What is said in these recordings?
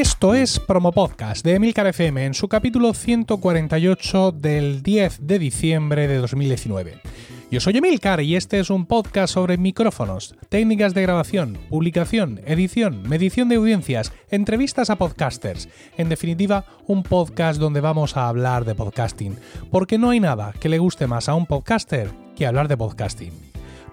Esto es Promo Podcast de Emilcar FM en su capítulo 148 del 10 de diciembre de 2019. Yo soy Emilcar y este es un podcast sobre micrófonos, técnicas de grabación, publicación, edición, medición de audiencias, entrevistas a podcasters. En definitiva, un podcast donde vamos a hablar de podcasting, porque no hay nada que le guste más a un podcaster que hablar de podcasting.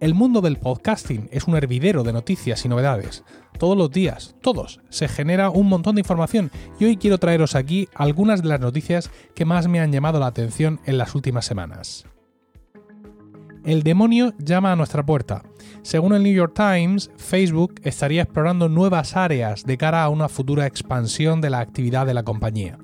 El mundo del podcasting es un hervidero de noticias y novedades. Todos los días, todos, se genera un montón de información y hoy quiero traeros aquí algunas de las noticias que más me han llamado la atención en las últimas semanas. El demonio llama a nuestra puerta. Según el New York Times, Facebook estaría explorando nuevas áreas de cara a una futura expansión de la actividad de la compañía.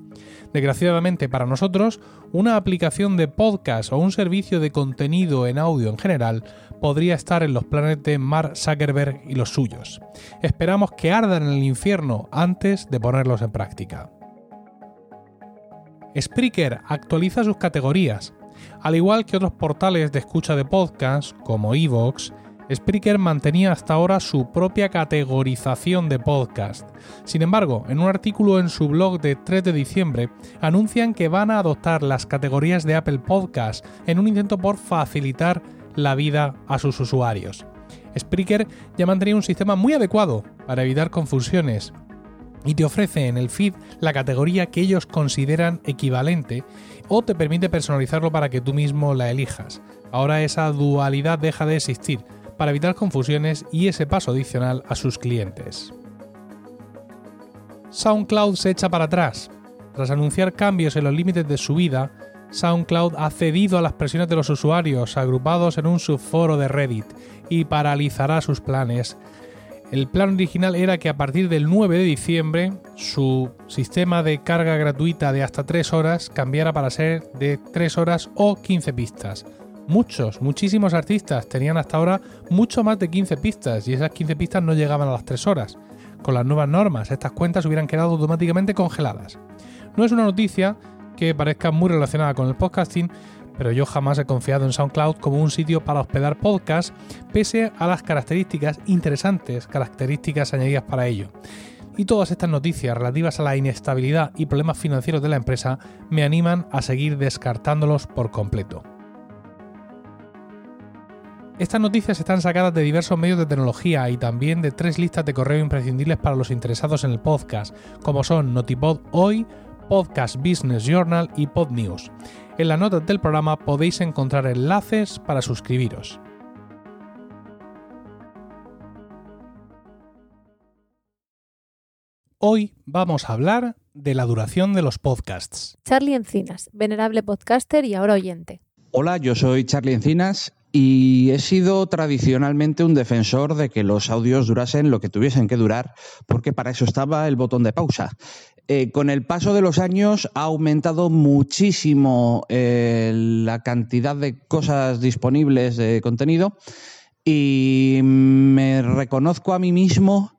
Desgraciadamente para nosotros, una aplicación de podcast o un servicio de contenido en audio en general podría estar en los planes de Mark Zuckerberg y los suyos. Esperamos que ardan en el infierno antes de ponerlos en práctica. Spreaker actualiza sus categorías. Al igual que otros portales de escucha de podcast, como Evox, Spreaker mantenía hasta ahora su propia categorización de podcast. Sin embargo, en un artículo en su blog de 3 de diciembre, anuncian que van a adoptar las categorías de Apple Podcast en un intento por facilitar la vida a sus usuarios. Spreaker ya mantenía un sistema muy adecuado para evitar confusiones y te ofrece en el feed la categoría que ellos consideran equivalente o te permite personalizarlo para que tú mismo la elijas. Ahora esa dualidad deja de existir para evitar confusiones y ese paso adicional a sus clientes. SoundCloud se echa para atrás. Tras anunciar cambios en los límites de su vida, SoundCloud ha cedido a las presiones de los usuarios agrupados en un subforo de Reddit y paralizará sus planes. El plan original era que a partir del 9 de diciembre su sistema de carga gratuita de hasta 3 horas cambiara para ser de 3 horas o 15 pistas. Muchos, muchísimos artistas tenían hasta ahora mucho más de 15 pistas y esas 15 pistas no llegaban a las 3 horas. Con las nuevas normas, estas cuentas hubieran quedado automáticamente congeladas. No es una noticia que parezca muy relacionada con el podcasting, pero yo jamás he confiado en SoundCloud como un sitio para hospedar podcasts, pese a las características interesantes, características añadidas para ello. Y todas estas noticias relativas a la inestabilidad y problemas financieros de la empresa me animan a seguir descartándolos por completo. Estas noticias están sacadas de diversos medios de tecnología y también de tres listas de correo imprescindibles para los interesados en el podcast, como son Notipod Hoy, Podcast Business Journal y Pod News. En las notas del programa podéis encontrar enlaces para suscribiros. Hoy vamos a hablar de la duración de los podcasts. Charlie Encinas, venerable podcaster y ahora oyente. Hola, yo soy Charlie Encinas y he sido tradicionalmente un defensor de que los audios durasen lo que tuviesen que durar, porque para eso estaba el botón de pausa. Eh, con el paso de los años ha aumentado muchísimo eh, la cantidad de cosas disponibles de contenido y me reconozco a mí mismo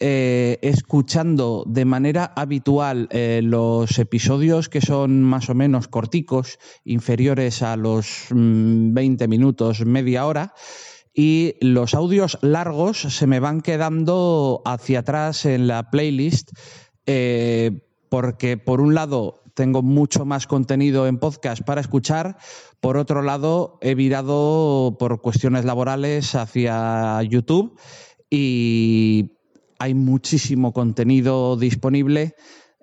eh, escuchando de manera habitual los episodios que son más o menos corticos, inferiores a los 20 mm, minutos, media hora, y los audios largos se me van quedando hacia atrás en la playlist eh, porque por un lado tengo mucho más contenido en podcast para escuchar, por otro lado he virado por cuestiones laborales hacia YouTube y hay muchísimo contenido disponible.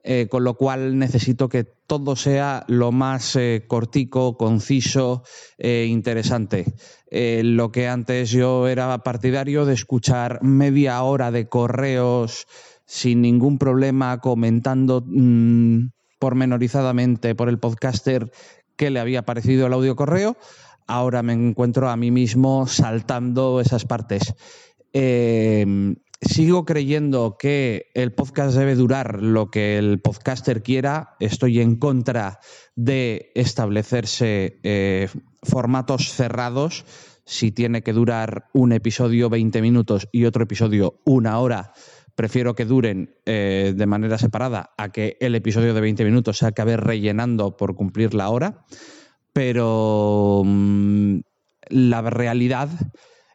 Eh, con lo cual necesito que todo sea lo más eh, cortico, conciso e interesante. lo que antes yo era partidario de escuchar media hora de correos sin ningún problema comentando mm, pormenorizadamente por el podcaster qué le había parecido el audio correo. Ahora me encuentro a mí mismo saltando esas partes. Sigo creyendo que el podcast debe durar lo que el podcaster quiera. Estoy en contra de establecerse eh, formatos cerrados. Si tiene que durar un episodio 20 minutos y otro episodio una hora, prefiero que duren eh, de manera separada a que el episodio de 20 minutos se acabe rellenando por cumplir la hora. Pero mm, la realidad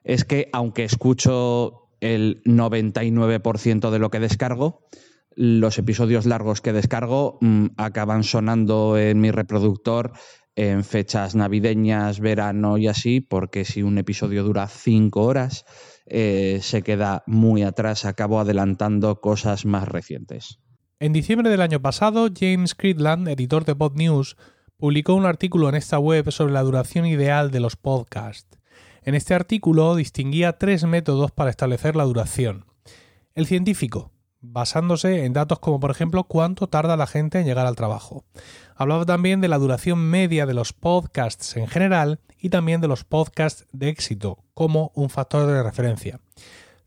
es que aunque escucho el 99% de lo que descargo, los episodios largos que descargo mm, acaban sonando en mi reproductor en fechas navideñas, verano y así, porque si un episodio dura cinco horas, eh, se queda muy atrás, acabo adelantando cosas más recientes. En diciembre del año pasado, James Cridland, editor de Pod News, publicó un artículo en esta web sobre la duración ideal de los podcasts. En este artículo distinguía tres métodos para establecer la duración. El científico, basándose en datos como por ejemplo cuánto tarda la gente en llegar al trabajo. Hablaba también de la duración media de los podcasts en general y también de los podcasts de éxito como un factor de referencia.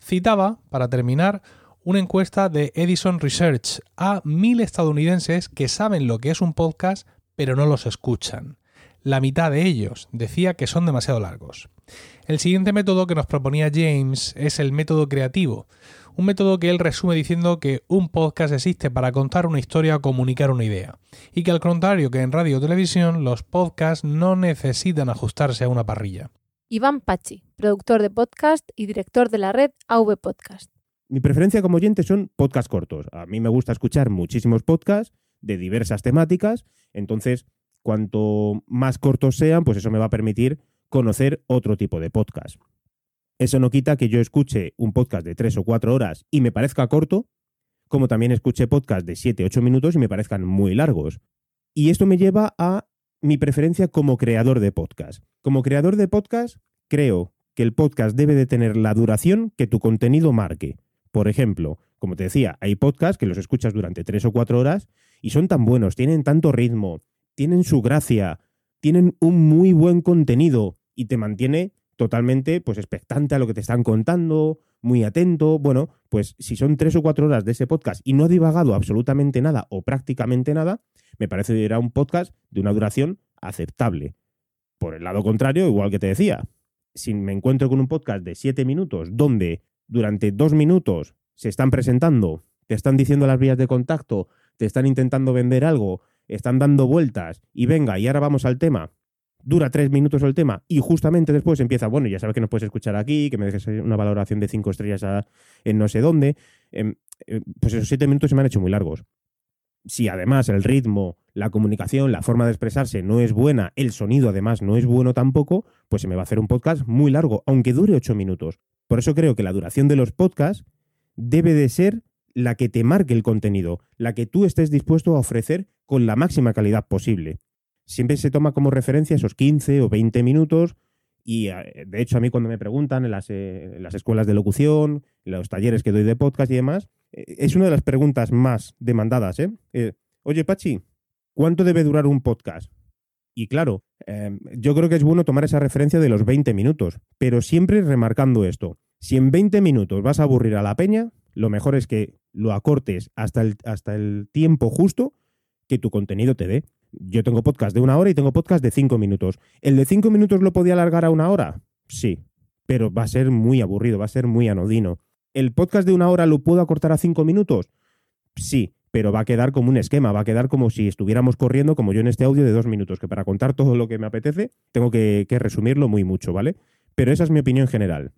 Citaba, para terminar, una encuesta de Edison Research a mil estadounidenses que saben lo que es un podcast pero no los escuchan. La mitad de ellos decía que son demasiado largos. El siguiente método que nos proponía James es el método creativo, un método que él resume diciendo que un podcast existe para contar una historia o comunicar una idea, y que al contrario que en radio o televisión, los podcasts no necesitan ajustarse a una parrilla. Iván Pachi, productor de podcast y director de la red AV Podcast. Mi preferencia como oyente son podcasts cortos. A mí me gusta escuchar muchísimos podcasts de diversas temáticas, entonces cuanto más cortos sean, pues eso me va a permitir conocer otro tipo de podcast. Eso no quita que yo escuche un podcast de tres o cuatro horas y me parezca corto, como también escuche podcasts de siete, ocho minutos y me parezcan muy largos. Y esto me lleva a mi preferencia como creador de podcast. Como creador de podcast, creo que el podcast debe de tener la duración que tu contenido marque. Por ejemplo, como te decía, hay podcasts que los escuchas durante tres o cuatro horas y son tan buenos, tienen tanto ritmo, tienen su gracia, tienen un muy buen contenido y te mantiene totalmente pues expectante a lo que te están contando, muy atento. Bueno, pues si son tres o cuatro horas de ese podcast y no ha divagado absolutamente nada o prácticamente nada, me parece que era un podcast de una duración aceptable. Por el lado contrario, igual que te decía, si me encuentro con un podcast de siete minutos donde durante dos minutos se están presentando, te están diciendo las vías de contacto, te están intentando vender algo, están dando vueltas y venga, y ahora vamos al tema, dura tres minutos el tema y justamente después empieza, bueno, ya sabes que nos puedes escuchar aquí, que me dejes una valoración de cinco estrellas en no sé dónde, em, eh, pues esos siete minutos se me han hecho muy largos. Si además el ritmo, la comunicación, la forma de expresarse no es buena, el sonido además no es bueno tampoco, pues se me va a hacer un podcast muy largo, aunque dure ocho minutos. Por eso creo que la duración de los podcasts debe de ser la que te marque el contenido, la que tú estés dispuesto a ofrecer con la máxima calidad posible siempre se toma como referencia esos 15 o 20 minutos y eh, de hecho a mí cuando me preguntan en las, eh, las escuelas de locución, en los talleres que doy de podcast y demás, eh, es una de las preguntas más demandadas. Oye, Pachi, ¿cuánto debe durar un podcast? Y claro, em, yo creo que es bueno tomar esa referencia de los 20 minutos, pero siempre remarcando esto. Si en 20 minutos vas a aburrir a la peña, lo mejor es que lo acortes hasta el, hasta el tiempo justo que tu contenido te dé. Yo tengo podcast de una hora y tengo podcast de cinco minutos. ¿El de cinco minutos lo podía alargar a una hora? Sí, pero va a ser muy aburrido, va a ser muy anodino. ¿El podcast de una hora lo puedo acortar a cinco minutos? Sí, pero va a quedar como un esquema, va a quedar como si estuviéramos corriendo, como yo en este audio de dos minutos, que para contar todo lo que me apetece tengo que, que resumirlo muy mucho, ¿vale? Pero esa es mi opinión general.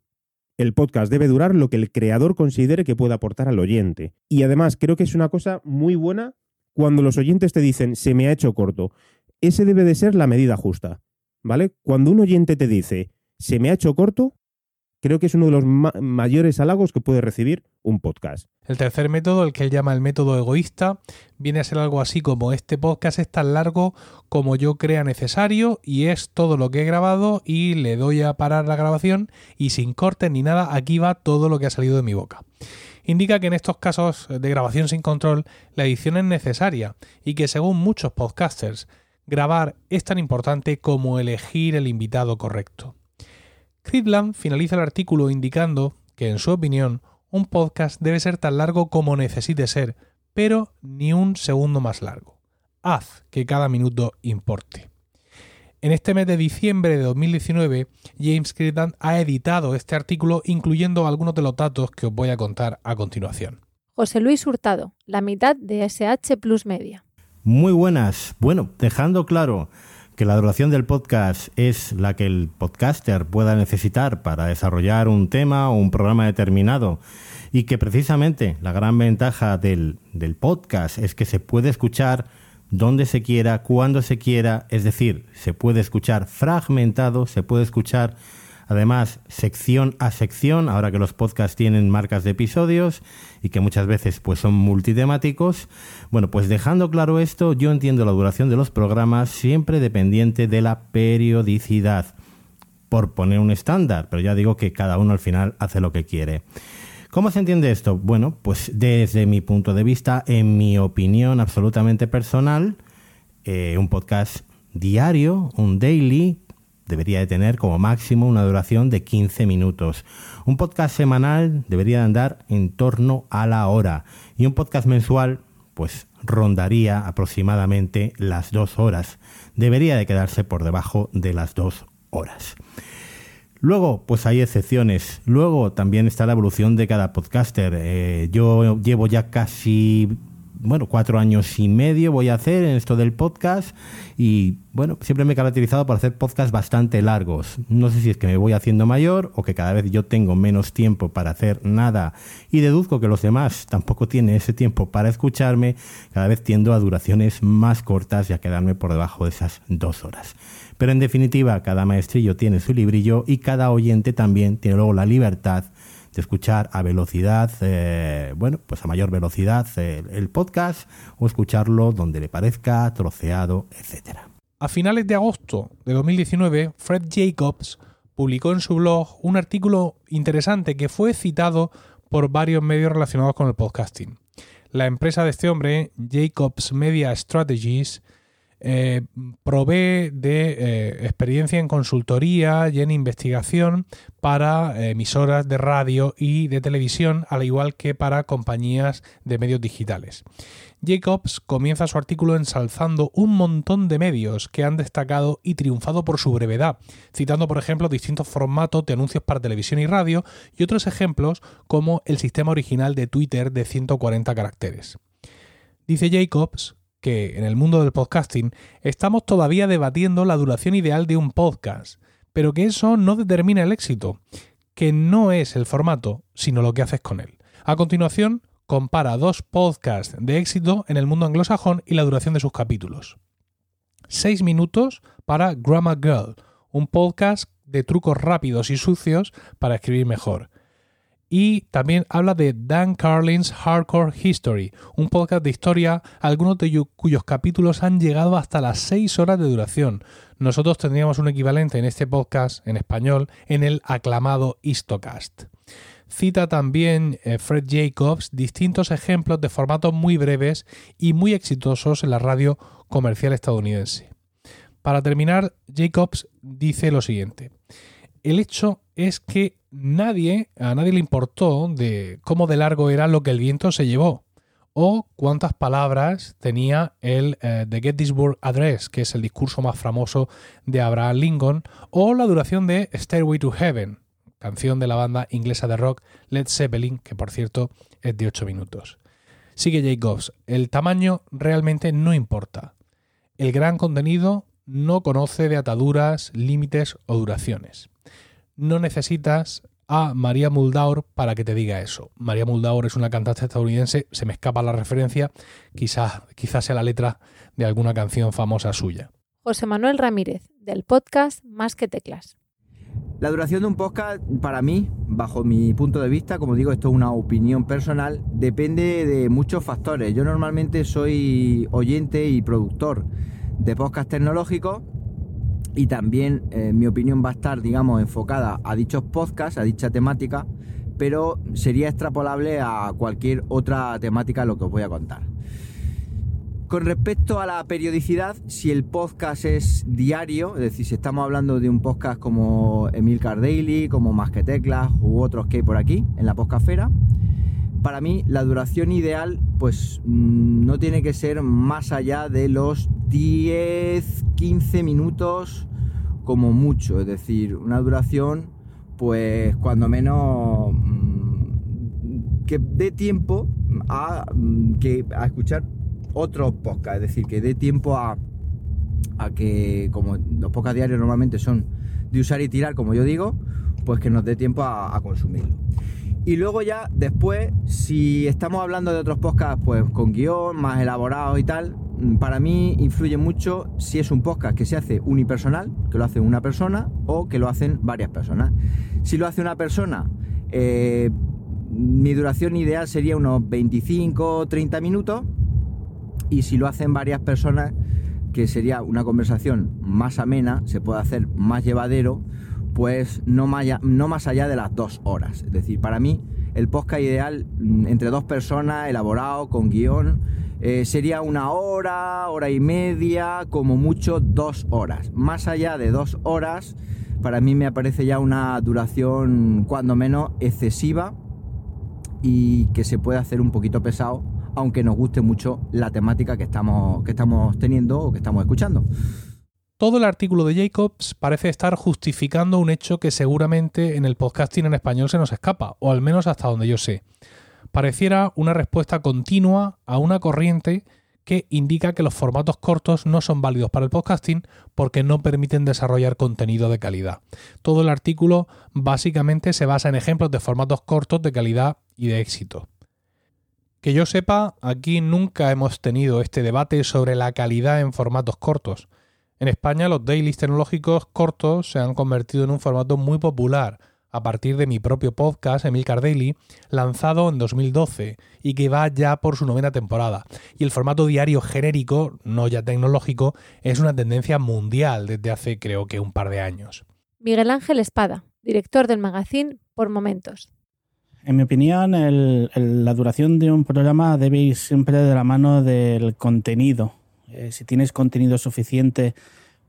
El podcast debe durar lo que el creador considere que puede aportar al oyente. Y además creo que es una cosa muy buena cuando los oyentes te dicen se me ha hecho corto, ese debe de ser la medida justa, ¿vale? Cuando un oyente te dice se me ha hecho corto, creo que es uno de los mayores halagos que puede recibir un podcast. El tercer método, el que él llama el método egoísta, viene a ser algo así como este podcast es tan largo como yo crea necesario y es todo lo que he grabado y le doy a parar la grabación y sin cortes ni nada, aquí va todo lo que ha salido de mi boca indica que en estos casos de grabación sin control la edición es necesaria y que según muchos podcasters, grabar es tan importante como elegir el invitado correcto. Cridland finaliza el artículo indicando que, en su opinión, un podcast debe ser tan largo como necesite ser, pero ni un segundo más largo. Haz que cada minuto importe. En este mes de diciembre de 2019, James Crichton ha editado este artículo incluyendo algunos de los datos que os voy a contar a continuación. José Luis Hurtado, la mitad de SH Plus Media. Muy buenas. Bueno, dejando claro que la duración del podcast es la que el podcaster pueda necesitar para desarrollar un tema o un programa determinado y que precisamente la gran ventaja del, del podcast es que se puede escuchar donde se quiera, cuando se quiera, es decir, se puede escuchar fragmentado, se puede escuchar además sección a sección, ahora que los podcasts tienen marcas de episodios y que muchas veces pues son multitemáticos. Bueno, pues dejando claro esto, yo entiendo la duración de los programas siempre dependiente de la periodicidad, por poner un estándar, pero ya digo que cada uno al final hace lo que quiere. ¿Cómo se entiende esto? Bueno, pues desde mi punto de vista, en mi opinión absolutamente personal, eh, un podcast diario, un daily, debería de tener como máximo una duración de 15 minutos. Un podcast semanal debería de andar en torno a la hora. Y un podcast mensual, pues rondaría aproximadamente las dos horas. Debería de quedarse por debajo de las dos horas. Luego, pues hay excepciones. Luego también está la evolución de cada podcaster. Eh, yo llevo ya casi, bueno, cuatro años y medio voy a hacer en esto del podcast y, bueno, siempre me he caracterizado por hacer podcasts bastante largos. No sé si es que me voy haciendo mayor o que cada vez yo tengo menos tiempo para hacer nada y deduzco que los demás tampoco tienen ese tiempo para escucharme. Cada vez tiendo a duraciones más cortas y a quedarme por debajo de esas dos horas. Pero en definitiva, cada maestrillo tiene su librillo y cada oyente también tiene luego la libertad de escuchar a velocidad, eh, bueno, pues a mayor velocidad eh, el podcast o escucharlo donde le parezca, troceado, etc. A finales de agosto de 2019, Fred Jacobs publicó en su blog un artículo interesante que fue citado por varios medios relacionados con el podcasting. La empresa de este hombre, Jacobs Media Strategies, eh, provee de eh, experiencia en consultoría y en investigación para eh, emisoras de radio y de televisión, al igual que para compañías de medios digitales. Jacobs comienza su artículo ensalzando un montón de medios que han destacado y triunfado por su brevedad, citando por ejemplo distintos formatos de anuncios para televisión y radio y otros ejemplos como el sistema original de Twitter de 140 caracteres. Dice Jacobs que en el mundo del podcasting estamos todavía debatiendo la duración ideal de un podcast, pero que eso no determina el éxito, que no es el formato, sino lo que haces con él. A continuación, compara dos podcasts de éxito en el mundo anglosajón y la duración de sus capítulos. 6 minutos para Grammar Girl, un podcast de trucos rápidos y sucios para escribir mejor. Y también habla de Dan Carlin's Hardcore History, un podcast de historia, algunos de cuyos capítulos han llegado hasta las 6 horas de duración. Nosotros tendríamos un equivalente en este podcast en español en el aclamado Histocast. Cita también eh, Fred Jacobs distintos ejemplos de formatos muy breves y muy exitosos en la radio comercial estadounidense. Para terminar, Jacobs dice lo siguiente. El hecho es que nadie, a nadie le importó de cómo de largo era lo que el viento se llevó o cuántas palabras tenía el eh, The Gettysburg Address, que es el discurso más famoso de Abraham Lincoln, o la duración de Stairway to Heaven, canción de la banda inglesa de rock Led Zeppelin, que por cierto es de 8 minutos. Sigue Jacobs, el tamaño realmente no importa. El gran contenido no conoce de ataduras, límites o duraciones no necesitas a María Muldaur para que te diga eso. María Muldaur es una cantante estadounidense, se me escapa la referencia, quizás, quizás sea la letra de alguna canción famosa suya. José Manuel Ramírez, del podcast Más que Teclas. La duración de un podcast, para mí, bajo mi punto de vista, como digo, esto es una opinión personal, depende de muchos factores. Yo normalmente soy oyente y productor de podcast tecnológicos y también eh, mi opinión va a estar, digamos, enfocada a dichos podcasts, a dicha temática, pero sería extrapolable a cualquier otra temática lo que os voy a contar. Con respecto a la periodicidad, si el podcast es diario, es decir, si estamos hablando de un podcast como Emil Daily, como Más que Teclas u otros que hay por aquí en la podcastfera, para mí la duración ideal pues mm, no tiene que ser más allá de los 10, 15 minutos como mucho, es decir, una duración pues cuando menos mm, que dé tiempo a, mm, que, escuchar otros podcasts, es decir, que dé tiempo a, que como los podcasts diarios normalmente son de usar y tirar, como yo digo, pues que nos dé tiempo a consumirlo. Y luego ya después, si estamos hablando de otros podcasts, pues con guion, más elaborados y tal, mm, para mí influye mucho si es un podcast que se hace unipersonal, que lo hace una persona, o que lo hacen varias personas. Si lo hace una persona, eh, mi duración ideal sería unos 25 o 30 minutos. Y si lo hacen varias personas, que sería una conversación más amena, se puede hacer más llevadero, pues no más, allá, de las dos horas. Es decir, para mí el podcast ideal mm, entre dos personas, elaborado, con guion, eh, sería una hora, hora y media, como mucho dos horas. Más allá de dos horas, para mí me parece ya una duración cuando menos excesiva y que se puede hacer un poquito pesado, aunque nos guste mucho la temática que estamos, que estamos teniendo o que estamos escuchando. Todo el artículo de Jacobs parece estar justificando un hecho que seguramente en el podcasting en español se nos escapa, o al menos hasta donde yo sé. Pareciera una respuesta continua a una corriente que indica que los formatos cortos no son válidos para el podcasting porque no permiten desarrollar contenido de calidad. Todo el artículo básicamente se basa en ejemplos de formatos cortos de calidad y de éxito. Que yo sepa, aquí nunca hemos tenido este debate sobre la calidad en formatos cortos. En España los dailies tecnológicos cortos se han convertido en un formato muy popular a partir de mi propio podcast, Emilcar Daily, lanzado en 2012 y que va ya por su novena temporada. Y el formato diario genérico, no ya tecnológico, es una tendencia mundial desde hace creo que un par de años. Miguel Ángel Espada, director del magazine Por Momentos. En mi opinión, el, el, la duración de un programa debe ir siempre de la mano del contenido eh, si tienes contenido suficiente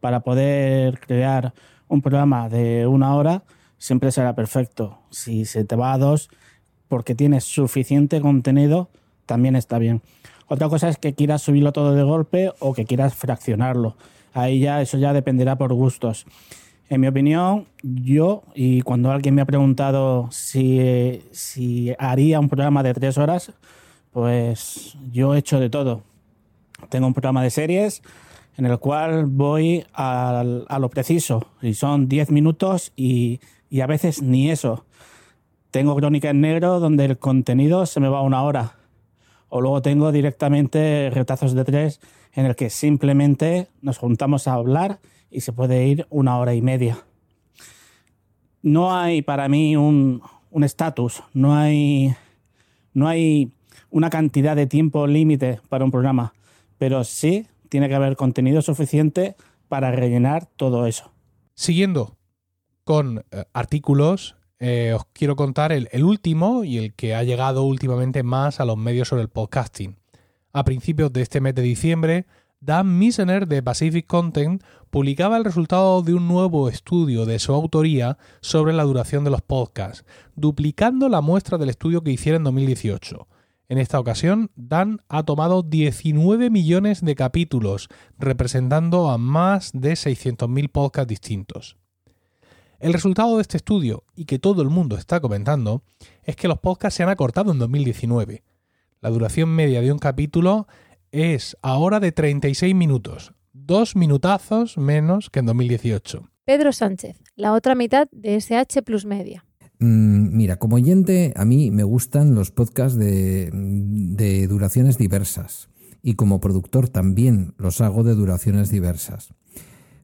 para poder crear un programa de una hora, siempre será perfecto. Si se te va a dos, porque tienes suficiente contenido, también está bien. Otra cosa es que quieras subirlo todo de golpe o que quieras fraccionarlo. Ahí ya eso ya dependerá por gustos. En mi opinión, yo, y cuando alguien me ha preguntado si, si haría un programa de tres horas, pues yo he hecho de todo tengo un programa de series en el cual voy a, a lo preciso y son 10 minutos y, a veces ni eso. Tengo Crónica en Negro donde el contenido se me va una hora. O luego tengo directamente Retazos de Tres en el que simplemente nos juntamos a hablar y se puede ir una hora y media. No hay para mí un estatus, no hay, no hay una cantidad de tiempo límite para un programa pero sí tiene que haber contenido suficiente para rellenar todo eso. Siguiendo con eh, artículos, eh, os quiero contar el, el, último y el que ha llegado últimamente más a los medios sobre el podcasting. A principios de este mes de diciembre, Dan Misener de Pacific Content publicaba el resultado de un nuevo estudio de su autoría sobre la duración de los podcasts, duplicando la muestra del estudio que hiciera en 2018. En esta ocasión, Dan ha tomado 19 millones de capítulos, representando a más de 600.000 podcasts distintos. El resultado de este estudio, y que todo el mundo está comentando, es que los podcasts se han acortado en 2019. La duración media de un capítulo es ahora de 36 minutos, dos minutazos menos que en 2018. Pedro Sánchez, la otra mitad de SH Plus Media. Mm, mira, como oyente, a mí me gustan los podcasts de, duraciones diversas y como productor también los hago de duraciones diversas.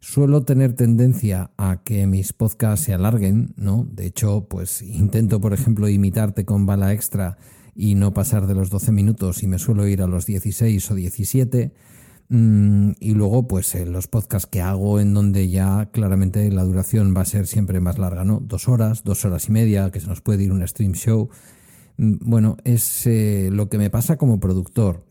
Suelo tener tendencia a que mis podcasts se alarguen, ¿no? De hecho, pues intento, por ejemplo, imitarte con bala extra y no pasar de los 12 minutos y me suelo ir a los 16 o 17 Mm, y luego, pues eh, los podcasts que hago en donde ya claramente la duración va a ser siempre más larga, ¿no? Dos horas, dos horas y media, que se nos puede ir un stream show. Mm, bueno, es eh, lo que me pasa como productor.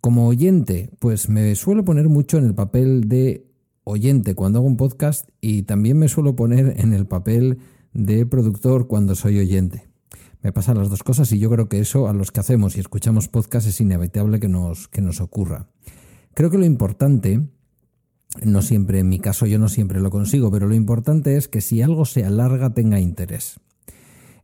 Como oyente, pues me suelo poner mucho en el papel de oyente cuando hago un podcast y también me suelo poner en el papel de productor cuando soy oyente. Me pasan las dos cosas y yo creo que eso a los que hacemos y escuchamos podcast es inevitable que nos, que nos ocurra. Creo que lo importante, no siempre, en mi caso yo no siempre lo consigo, pero lo importante es que si algo se alarga tenga interés.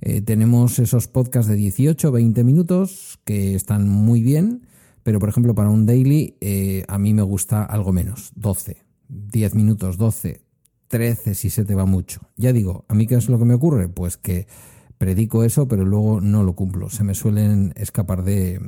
Eh, tenemos esos podcasts de 18 20 minutos que están muy bien, pero por ejemplo para un daily eh, a mí me gusta algo menos, 12, 10 minutos, 12, 13 si se te va mucho. Ya digo, ¿a mí qué es lo que me ocurre? Pues que predico eso, pero luego no lo cumplo. Se me suelen escapar de,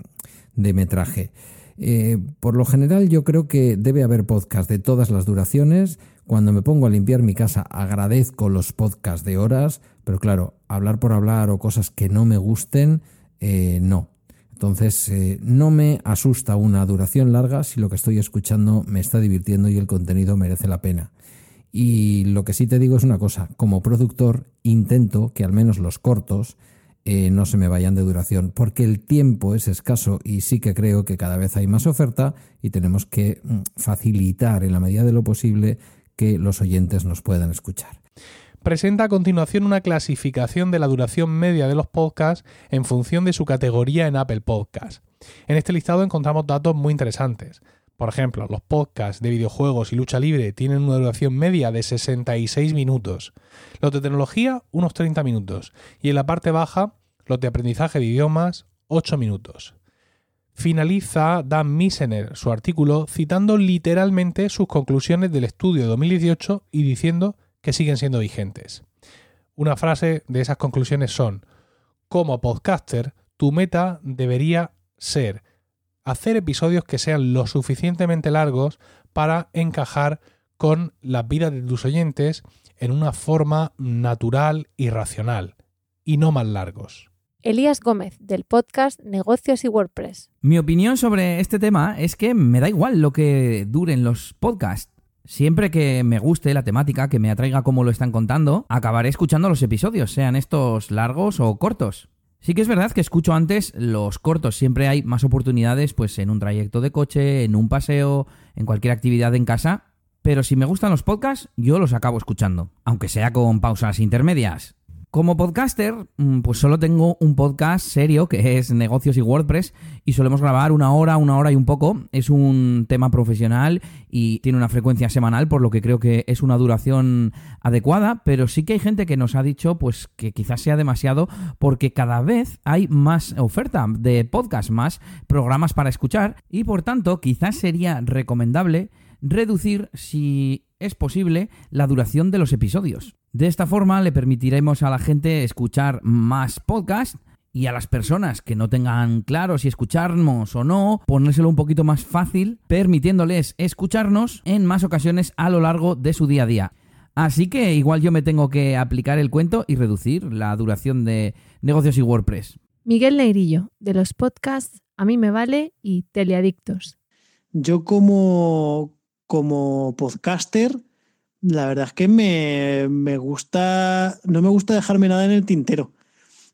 metraje. Eh, por lo general yo creo que debe haber podcast de todas las duraciones. Cuando me pongo a limpiar mi casa agradezco los podcasts de horas, pero claro, hablar por hablar o cosas que no me gusten, eh, no. Entonces, eh, no me asusta una duración larga si lo que estoy escuchando me está divirtiendo y el contenido merece la pena. Y lo que sí te digo es una cosa, como productor intento que al menos los cortos eh, no se me vayan de duración, porque el tiempo es escaso y sí que creo que cada vez hay más oferta y tenemos que mm, facilitar en la medida de lo posible que los oyentes nos puedan escuchar. Presenta a continuación una clasificación de la duración media de los podcasts en función de su categoría en Apple Podcasts. En este listado encontramos datos muy interesantes. Por ejemplo, los podcasts de videojuegos y lucha libre tienen una duración media de 66 minutos, los de tecnología unos 30 minutos y en la parte baja los de aprendizaje de idiomas 8 minutos. Finaliza Dan Misener su artículo citando literalmente sus conclusiones del estudio de 2018 y diciendo que siguen siendo vigentes. Una frase de esas conclusiones son, como podcaster, tu meta debería ser hacer episodios que sean lo suficientemente largos para encajar con las vidas de tus oyentes en una forma natural y racional, y no más largos. Elías Gómez, del podcast Negocios y WordPress. Mi opinión sobre este tema es que me da igual lo que duren los podcasts. Siempre que me guste la temática, que me atraiga como lo están contando, acabaré escuchando los episodios, sean estos largos o cortos. Sí que es verdad que escucho antes los cortos, siempre hay más oportunidades pues en un trayecto de coche, en un paseo, en cualquier actividad en casa, pero si me gustan los podcasts, yo los acabo escuchando, aunque sea con pausas intermedias. Como podcaster, mm, pues solo tengo un podcast serio que es negocios y WordPress y solemos grabar una hora, una hora y un poco. Es un tema profesional y tiene una frecuencia semanal, por lo que creo que es una duración adecuada, pero sí que hay gente que nos ha dicho pues que quizás sea demasiado porque cada vez hay más oferta de podcast, más programas para escuchar y por tanto quizás sería recomendable reducir si es posible la duración de los episodios. De esta forma le permitiremos a la gente escuchar más podcasts y a las personas que no tengan claro si escucharnos o no, ponérselo un poquito más fácil, permitiéndoles escucharnos en más ocasiones a lo largo de su día a día. Así que igual yo me tengo que aplicar el cuento y reducir la duración de negocios y WordPress. Miguel Negrillo, de los podcasts A mí me vale y Teleadictos. Yo como, como podcaster la verdad es que me, gusta, no me gusta dejarme nada en el tintero.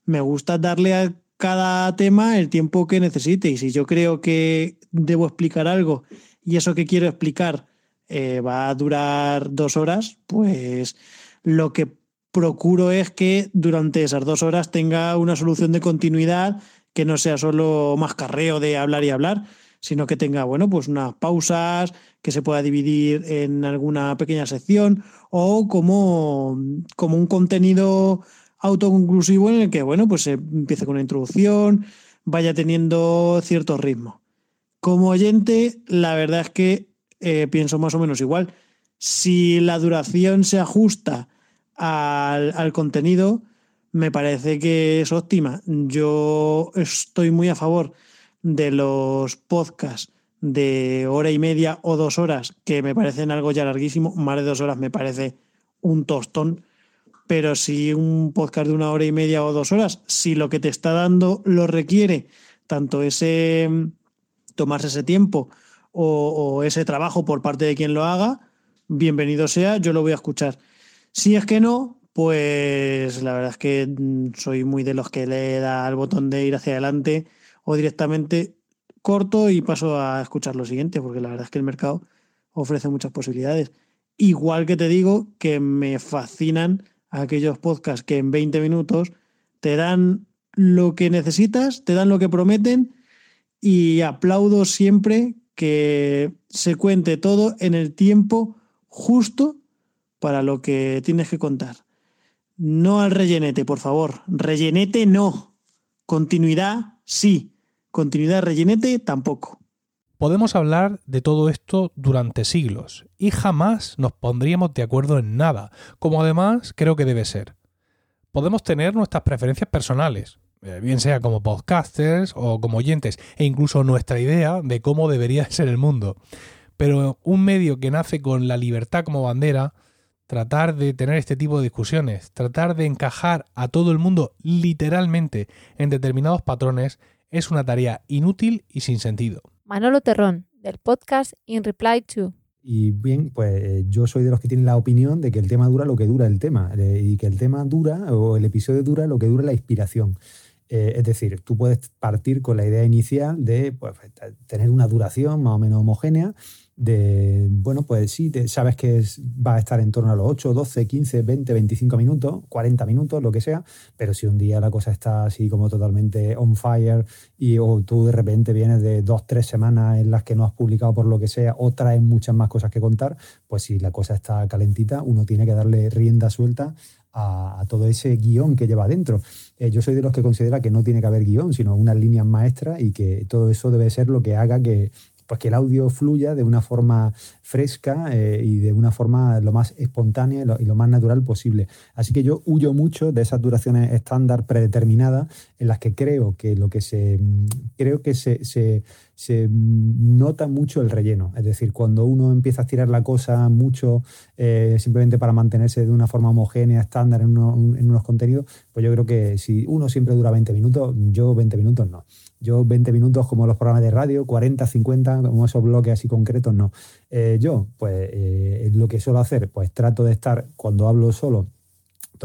Me gusta darle a cada tema el tiempo que necesite. Y si yo creo que debo explicar algo y eso que quiero explicar eh, va a durar dos horas, pues lo que procuro es que durante esas dos horas tenga una solución de continuidad que no sea solo más carreo de hablar y hablar, sino que tenga, bueno, pues unas pausas, que se pueda dividir en alguna pequeña sección o como, como un contenido autoconclusivo en el que, bueno, pues se empiece con una introducción, vaya teniendo cierto ritmo. Como oyente, la verdad es que eh, pienso más o menos igual. Si la duración se ajusta al, al contenido, me parece que es óptima. Yo estoy muy a favor de los podcasts de hora y media o dos horas, que me parecen algo ya larguísimo, más de dos horas me parece un tostón, pero si un podcast de una hora y media o dos horas, si lo que te está dando lo requiere, tanto ese tomarse ese tiempo o, ese trabajo por parte de quien lo haga, bienvenido sea, yo lo voy a escuchar. Si es que no, pues la verdad es que mm, soy muy de los que le da al botón de ir hacia adelante o directamente corto y paso a escuchar lo siguiente, porque la verdad es que el mercado ofrece muchas posibilidades. Igual que te digo que me fascinan aquellos podcasts que en 20 minutos te dan lo que necesitas, te dan lo que prometen y aplaudo siempre que se cuente todo en el tiempo justo para lo que tienes que contar. No al rellenete, por favor. Rellenete no. Continuidad sí. Continuidad rellenete tampoco. Podemos hablar de todo esto durante siglos y jamás nos pondríamos de acuerdo en nada, como además creo que debe ser. Podemos tener nuestras preferencias personales, eh, bien sea como podcasters o como oyentes, e incluso nuestra idea de cómo debería ser el mundo. Pero un medio que nace con la libertad como bandera, tratar de tener este tipo de discusiones, tratar de encajar a todo el mundo literalmente en determinados patrones, es una tarea inútil y sin sentido. Manolo Terrón, del podcast In Reply to. Y bien, pues eh, yo soy de los que tienen la opinión de que el tema dura lo que dura el tema eh, y que el tema dura o el episodio dura lo que dura la inspiración. Eh, es decir, tú puedes partir con la idea inicial de pues, tener una duración más o menos homogénea de, bueno, pues sí, sabes que va a estar en torno a los 8, 12, 15, 20, 25 minutos, 40 minutos, lo que sea, pero si un día la cosa está así como totalmente on fire y o tú de repente vienes de dos, tres semanas en las que no has publicado por lo que sea o traes muchas más cosas que contar, pues si la cosa está calentita, uno tiene que darle rienda suelta a, todo ese guion que lleva dentro. Eh, yo soy de los que considera que no tiene que haber guion, sino unas líneas maestras y que todo eso debe ser lo que haga que, pues que el audio fluya de una forma fresca eh, y de una forma lo más espontánea y lo, más natural posible. Así que yo huyo mucho de esas duraciones estándar predeterminadas en las que creo que lo que se creo que se, se, nota mucho el relleno. Es decir, cuando uno empieza a estirar la cosa mucho eh, simplemente para mantenerse de una forma homogénea, estándar en, en unos contenidos, pues yo creo que si uno siempre dura 20 minutos, yo 20 minutos no. Yo 20 minutos como los programas de radio, 40, 50, como esos bloques así concretos, no. Eh, yo, pues eh, lo que suelo hacer, pues trato de estar cuando hablo solo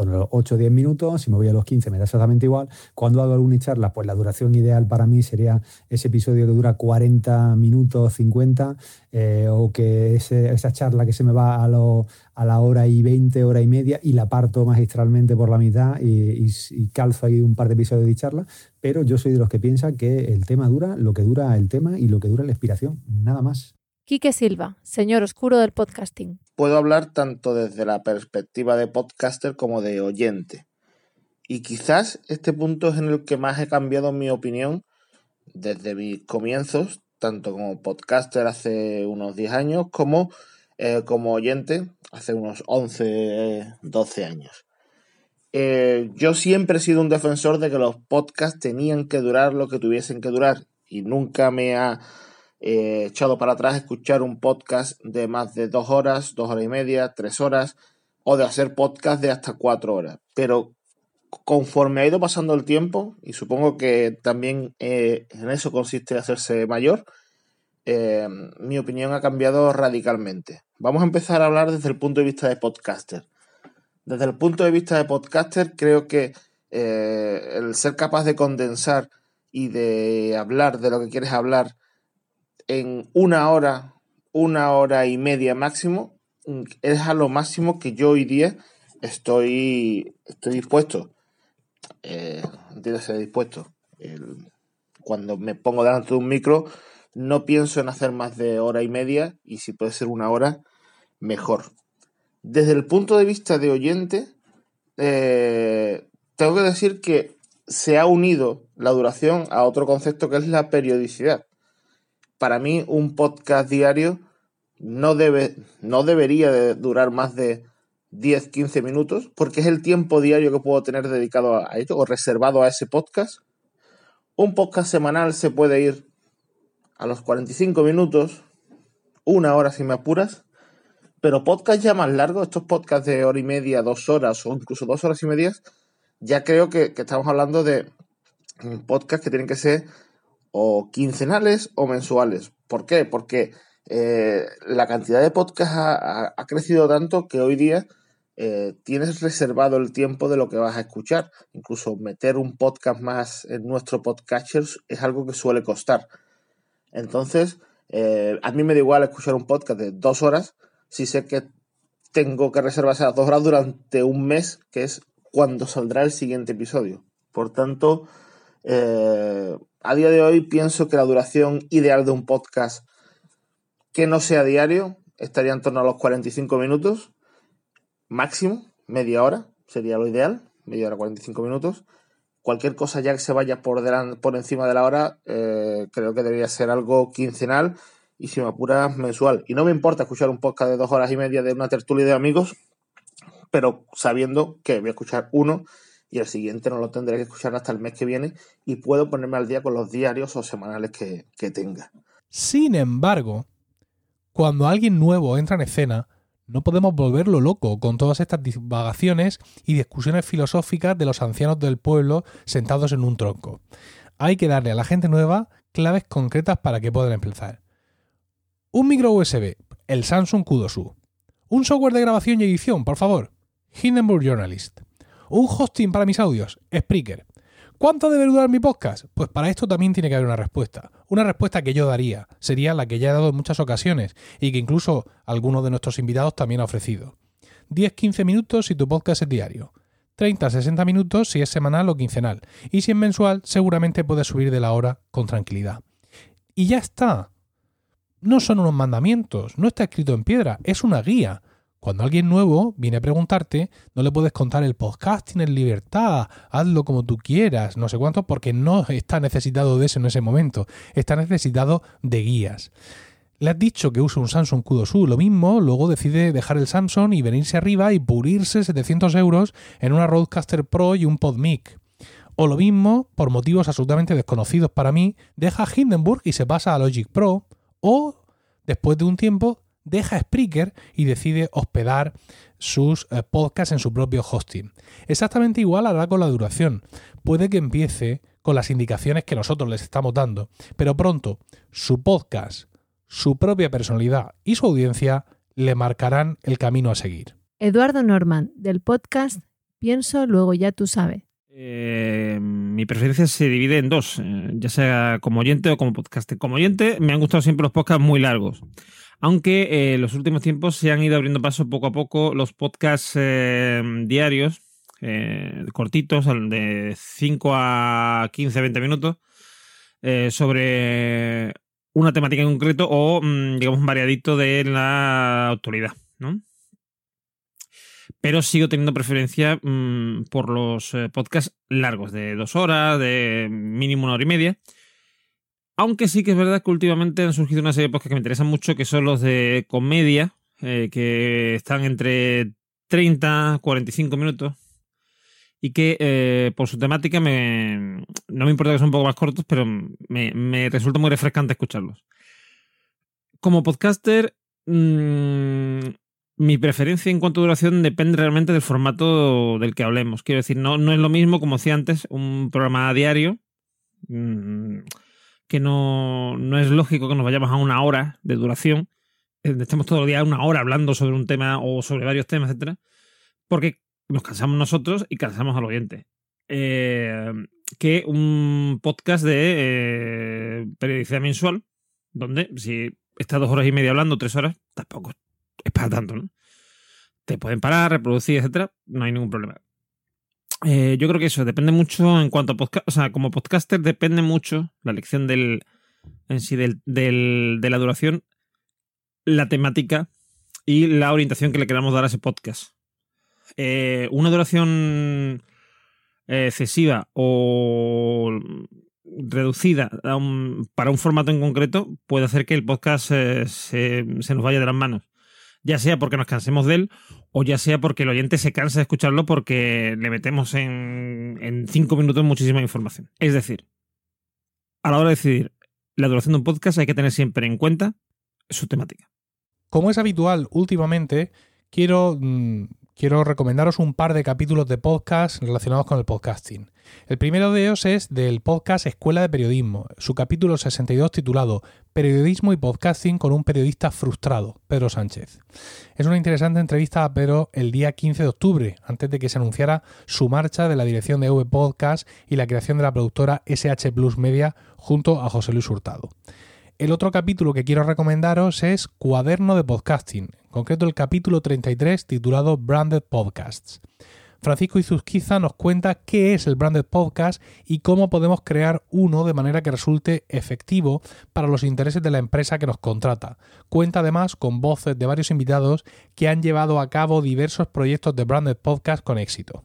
los 8 o 10 minutos, si me voy a los 15 me da exactamente igual. Cuando hago alguna charla, pues la duración ideal para mí sería ese episodio que dura 40 minutos, 50, eh, o que esa charla que se me va a, lo, a la hora y 20, hora y media, y la parto magistralmente por la mitad y, y calzo ahí un par de episodios de charla, pero yo soy de los que piensa que el tema dura lo que dura el tema y lo que dura la inspiración, nada más. Quique Silva, señor oscuro del podcasting. Puedo hablar tanto desde la perspectiva de podcaster como de oyente. Y quizás este punto es en el que más he cambiado mi opinión desde mis comienzos, tanto como podcaster hace unos 10 años como eh, como oyente hace unos 11, 12 años. Eh, yo siempre he sido un defensor de que los podcasts tenían que durar lo que tuviesen que durar y nunca me ha He echado para atrás escuchar un podcast de más de dos horas, dos horas y media, tres horas, o de hacer podcast de hasta cuatro horas. Pero conforme ha ido pasando el tiempo, y supongo que también eh, en eso consiste hacerse mayor, eh, mi opinión ha cambiado radicalmente. Vamos a empezar a hablar desde el punto de vista de podcaster. Desde el punto de vista de podcaster, creo que eh, el ser capaz de condensar y de hablar de lo que quieres hablar en una hora, una hora y media máximo, es a lo máximo que yo hoy día estoy, estoy dispuesto. Eh, ser dispuesto. cuando me pongo delante de un micro, no pienso en hacer más de hora y media y si puede ser una hora, mejor. Desde el punto de vista de oyente, eh, tengo que decir que se ha unido la duración a otro concepto que es la periodicidad para mí un podcast diario no, debe, no debería de durar más de 10, 15 minutos, porque es el tiempo diario que puedo tener dedicado a ello o reservado a ese podcast. Un podcast semanal se puede ir a los 45 minutos, una hora si me apuras, pero podcast ya más largos, estos podcasts de hora y media, dos horas o incluso dos horas y medias, ya creo que, que estamos hablando de podcast que tienen que ser o quincenales o mensuales. ¿Por qué? Porque eh, la cantidad de podcasts ha, crecido tanto que hoy día eh, tienes reservado el tiempo de lo que vas a escuchar. Incluso meter un podcast más en nuestro podcatcher es algo que suele costar. Entonces, eh, a mí me da igual escuchar un podcast de dos horas si sé que tengo que reservar esas dos horas durante un mes, que es cuando saldrá el siguiente episodio Por tanto, eh, a día de hoy pienso que la duración ideal de un podcast que no sea diario estaría en torno a los 45 minutos, máximo, media hora sería lo ideal, media hora 45 minutos. Cualquier cosa ya que se vaya por, por encima de la hora, eh, creo que debería ser algo quincenal y si me apuras mensual. Y no me importa escuchar un podcast de dos horas y media de una tertulia de amigos, pero sabiendo que voy a escuchar uno y el siguiente no lo tendré que escuchar hasta el mes que viene y puedo ponerme al día con los diarios o semanales que, que tenga. Sin embargo, cuando alguien nuevo entra en escena, no podemos volverlo loco con todas estas divagaciones y discusiones filosóficas de los ancianos del pueblo sentados en un tronco. Hay que darle a la gente nueva claves concretas para que puedan empezar. Un micro USB, el Samsung Q2U. Un software de grabación y edición, por favor, Hindenburg Journalist. Un hosting para mis audios, Spreaker. ¿Cuánto debe durar mi podcast? Pues para esto también tiene que haber una respuesta. Una respuesta que yo daría. Sería la que ya he dado en muchas ocasiones y que incluso alguno de nuestros invitados también ha ofrecido. 10-15 minutos si tu podcast es diario. 30-60 minutos si es semanal o quincenal. Y si es mensual, seguramente puedes subir de la hora con tranquilidad. Y ya está. No son unos mandamientos, no está escrito en piedra, es una guía. Cuando alguien nuevo viene a preguntarte, no le puedes contar el podcasting en libertad, hazlo como tú quieras, no sé cuánto, porque no está necesitado de eso en ese momento, está necesitado de guías. Le has dicho que usa un Samsung Q2U, lo mismo, luego decide dejar el Samsung y venirse arriba y purirse 700 euros en una Roadcaster Pro y un PodMic. O lo mismo, por motivos absolutamente desconocidos para mí, deja Hindenburg y se pasa a Logic Pro, o después de un tiempo deja Spreaker y decide hospedar sus eh, podcasts en su propio hosting. Exactamente igual hará con la duración. Puede que empiece con las indicaciones que nosotros les estamos dando, pero pronto su podcast, su propia personalidad y su audiencia le marcarán el camino a seguir. Eduardo Norman, del podcast Pienso, luego ya tú sabes. Eh, mi preferencia se divide en dos, eh, ya sea como oyente o como podcast. Como oyente me han gustado siempre los podcasts muy largos. Aunque en eh, los últimos tiempos se han ido abriendo paso poco a poco los podcasts eh, diarios, eh, cortitos, de 5 a 15, 20 minutos, sobre una temática en concreto o, mm, digamos, un variadito de la actualidad, ¿no? Pero sigo teniendo preferencia mm, por los podcasts largos, de dos horas, de mínimo una hora y media aunque sí que es verdad que últimamente han surgido una serie de podcasts que me interesan mucho, que son los de comedia, eh, que están entre 30 45 minutos. Y que eh, por su temática me, no me importa que sean un poco más cortos, pero me, resulta muy refrescante escucharlos. Como podcaster, mm, mi preferencia en cuanto a duración depende realmente del formato del que hablemos. Quiero decir, no, es lo mismo, como decía antes, un programa diario. Mm, que no, no es lógico que nos vayamos a una hora de duración, eh, estemos todo el día una hora hablando sobre un tema o sobre varios temas, etcétera, porque nos cansamos nosotros y cansamos al oyente. Eh, que un podcast de eh, periodicidad mensual, donde si estás dos horas y media hablando, tres horas, tampoco es para tanto, ¿no? Te pueden parar, reproducir, etcétera, no hay ningún problema. Eh, yo creo que eso depende mucho en cuanto a podcast. O sea, como podcaster depende mucho la elección del. en sí, del, de la duración, la temática y la orientación que le queramos dar a ese podcast. Eh, una duración eh, excesiva o reducida para un formato en concreto puede hacer que el podcast se, se nos vaya de las manos ya sea porque nos cansemos de él o ya sea porque el oyente se cansa de escucharlo porque le metemos en, cinco minutos muchísima información. Es decir, a la hora de decidir la duración de un podcast hay que tener siempre en cuenta su temática. Como es habitual últimamente, quiero mm, quiero recomendaros un par de capítulos de podcast relacionados con el podcasting. El primero de ellos es del podcast Escuela de Periodismo, su capítulo 62 titulado Periodismo y Podcasting con un periodista frustrado, Pedro Sánchez. Es una interesante entrevista a Pedro el día 15 de octubre, antes de que se anunciara su marcha de la dirección de V Podcast y la creación de la productora SH Plus Media junto a José Luis Hurtado. El otro capítulo que quiero recomendaros es Cuaderno de Podcasting, en concreto el capítulo 33 titulado Branded Podcasts. Francisco Izuzquiza nos cuenta qué es el Branded Podcast y cómo podemos crear uno de manera que resulte efectivo para los intereses de la empresa que nos contrata. Cuenta además con voces de varios invitados que han llevado a cabo diversos proyectos de Branded Podcast con éxito.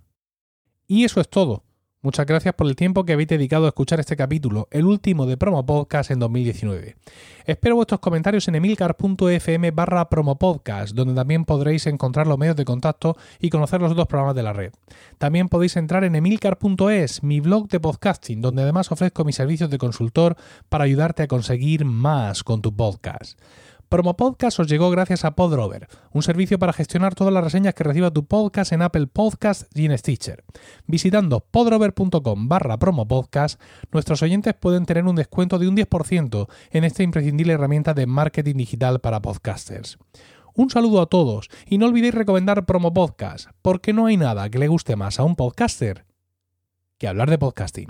Y eso es todo. Muchas gracias por el tiempo que habéis dedicado a escuchar este capítulo, el último de Promo Podcast en 2019. Espero vuestros comentarios en emilcar.fm barra promopodcast, donde también podréis encontrar los medios de contacto y conocer los otros programas de la red. También podéis entrar en emilcar.es, mi blog de podcasting, donde además ofrezco mis servicios de consultor para ayudarte a conseguir más con tu podcast. Promo Podcast os llegó gracias a Podrover, un servicio para gestionar todas las reseñas que reciba tu podcast en Apple Podcast y en Stitcher. Visitando podrover.com barra promopodcast, nuestros oyentes pueden tener un descuento de un 10% en esta imprescindible herramienta de marketing digital para podcasters. Un saludo a todos y no olvidéis recomendar Promo Podcast, porque no hay nada que le guste más a un podcaster que hablar de podcasting.